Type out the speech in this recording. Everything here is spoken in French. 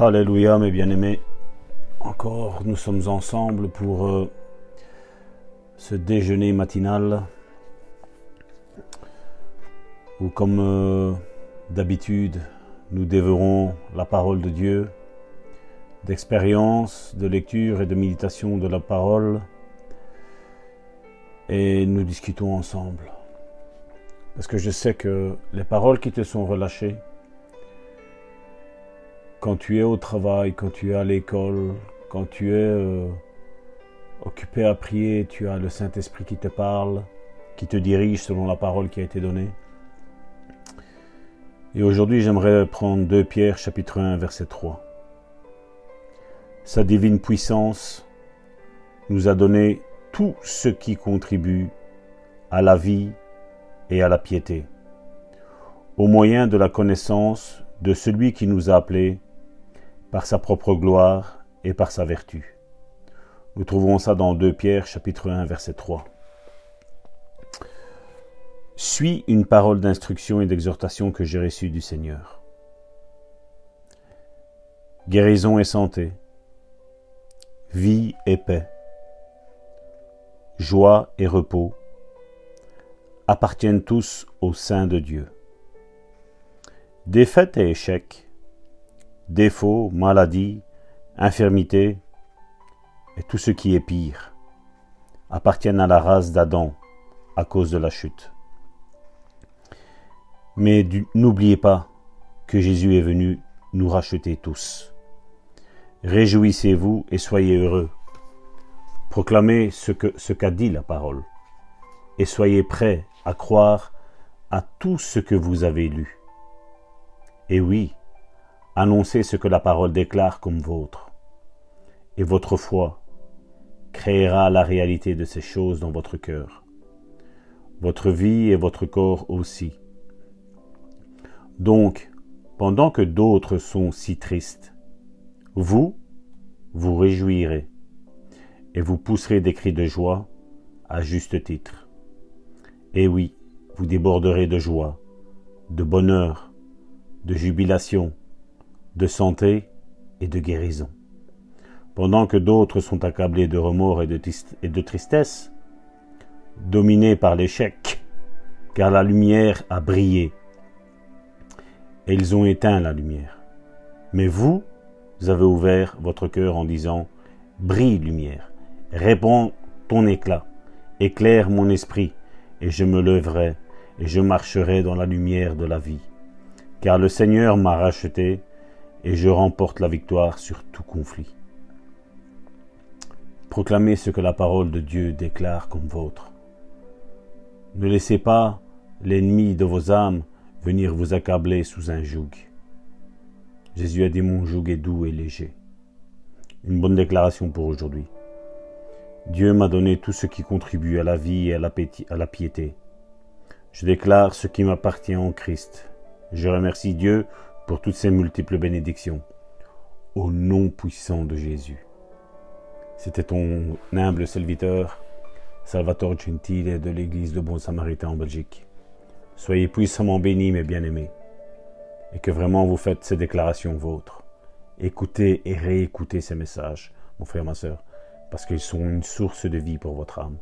Alléluia, mes bien-aimés. Encore, nous sommes ensemble pour euh, ce déjeuner matinal où, comme euh, d'habitude, nous dévorons la parole de Dieu, d'expérience, de lecture et de méditation de la parole, et nous discutons ensemble. Parce que je sais que les paroles qui te sont relâchées, quand tu es au travail, quand tu es à l'école, quand tu es euh, occupé à prier, tu as le Saint-Esprit qui te parle, qui te dirige selon la parole qui a été donnée. Et aujourd'hui, j'aimerais prendre 2 Pierre chapitre 1 verset 3. Sa divine puissance nous a donné tout ce qui contribue à la vie et à la piété, au moyen de la connaissance de celui qui nous a appelés par sa propre gloire et par sa vertu. Nous trouvons ça dans 2 Pierre chapitre 1 verset 3. Suis une parole d'instruction et d'exhortation que j'ai reçue du Seigneur. Guérison et santé, vie et paix, joie et repos appartiennent tous au sein de Dieu. Défaite et échec, défauts, maladies, infirmités et tout ce qui est pire appartiennent à la race d'Adam à cause de la chute. Mais n'oubliez pas que Jésus est venu nous racheter tous. Réjouissez-vous et soyez heureux. Proclamez ce qu'a dit la parole et soyez prêts à croire à tout ce que vous avez lu. Et oui, Annoncez ce que la parole déclare comme vôtre. Et votre foi créera la réalité de ces choses dans votre cœur. Votre vie et votre corps aussi. Donc, pendant que d'autres sont si tristes, vous, vous réjouirez et vous pousserez des cris de joie à juste titre. Et oui, vous déborderez de joie, de bonheur, de jubilation, de santé et de guérison. Pendant que d'autres sont accablés de remords et de, tristesse, dominés par l'échec, car la lumière a brillé, et ils ont éteint la lumière. Mais vous, vous avez ouvert votre cœur en disant, Brille lumière, réponds ton éclat, éclaire mon esprit, et je me lèverai, et je marcherai dans la lumière de la vie. Car le Seigneur m'a racheté, et je remporte la victoire sur tout conflit. Proclamez ce que la parole de Dieu déclare comme vôtre. Ne laissez pas l'ennemi de vos âmes venir vous accabler sous un joug. Jésus a dit mon joug est doux et léger. Une bonne déclaration pour aujourd'hui. Dieu m'a donné tout ce qui contribue à la vie et à la, à la piété. Je déclare ce qui m'appartient en Christ. Je remercie Dieu pour toutes ces multiples bénédictions. Au nom puissant de Jésus. C'était ton humble serviteur, Salvatore Gentile de l'Église de Bon Samaritain en Belgique. Soyez puissamment bénis, mes bien-aimés, et que vraiment vous faites ces déclarations vôtres. Écoutez et réécoutez ces messages, mon frère, ma soeur, parce qu'ils sont une source de vie pour votre âme.